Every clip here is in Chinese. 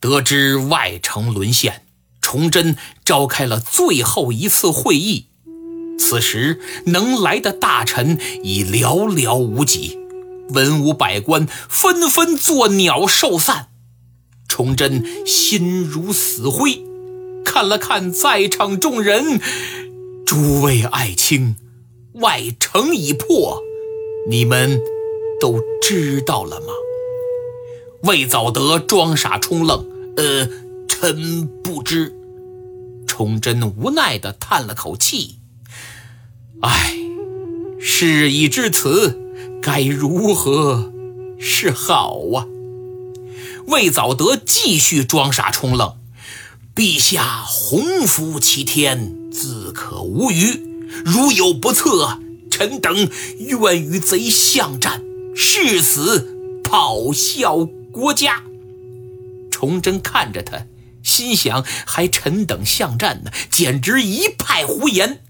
得知外城沦陷，崇祯召开了最后一次会议。此时能来的大臣已寥寥无几，文武百官纷纷作鸟兽散。崇祯心如死灰，看了看在场众人，诸位爱卿，外城已破，你们都知道了吗？魏藻德装傻充愣，呃，臣不知。崇祯无奈地叹了口气。唉，事已至此，该如何是好啊？魏藻德继续装傻充愣。陛下洪福齐天，自可无虞。如有不测，臣等愿与贼相战，誓死报效国家。崇祯看着他，心想：还臣等相战呢，简直一派胡言。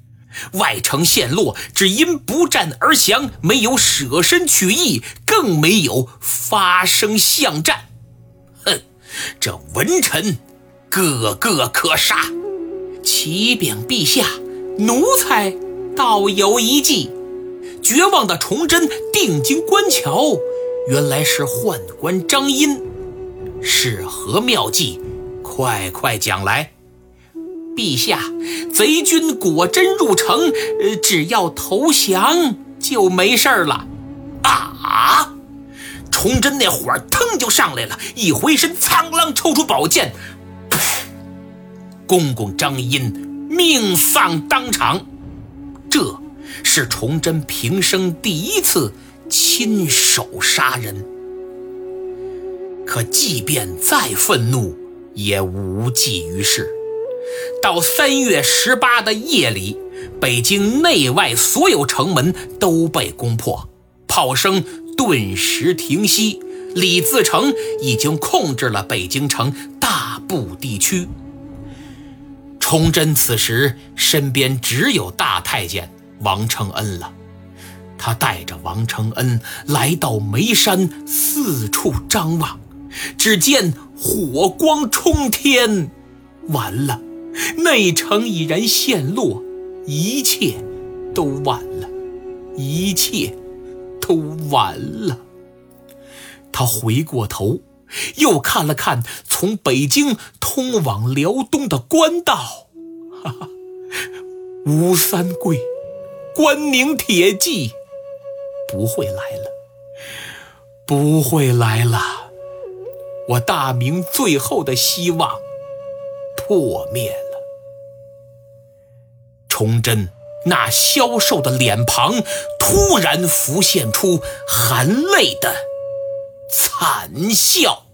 外城陷落，只因不战而降，没有舍身取义，更没有发生巷战。哼，这文臣个个可杀。启禀陛下，奴才倒有一计。绝望的崇祯定睛观瞧，原来是宦官张殷。是何妙计？快快讲来。陛下，贼军果真入城，呃，只要投降就没事了。啊！崇祯那火腾就上来了，一回身，苍啷抽出宝剑，公公张殷命丧当场。这是崇祯平生第一次亲手杀人。可即便再愤怒，也无济于事。到三月十八的夜里，北京内外所有城门都被攻破，炮声顿时停息。李自成已经控制了北京城大部地区。崇祯此时身边只有大太监王承恩了，他带着王承恩来到眉山，四处张望，只见火光冲天，完了。内城已然陷落，一切都晚了，一切都完了。他回过头，又看了看从北京通往辽东的官道，哈哈，吴三桂、关宁铁骑不会来了，不会来了。我大明最后的希望破灭了。崇祯那消瘦的脸庞突然浮现出含泪的惨笑。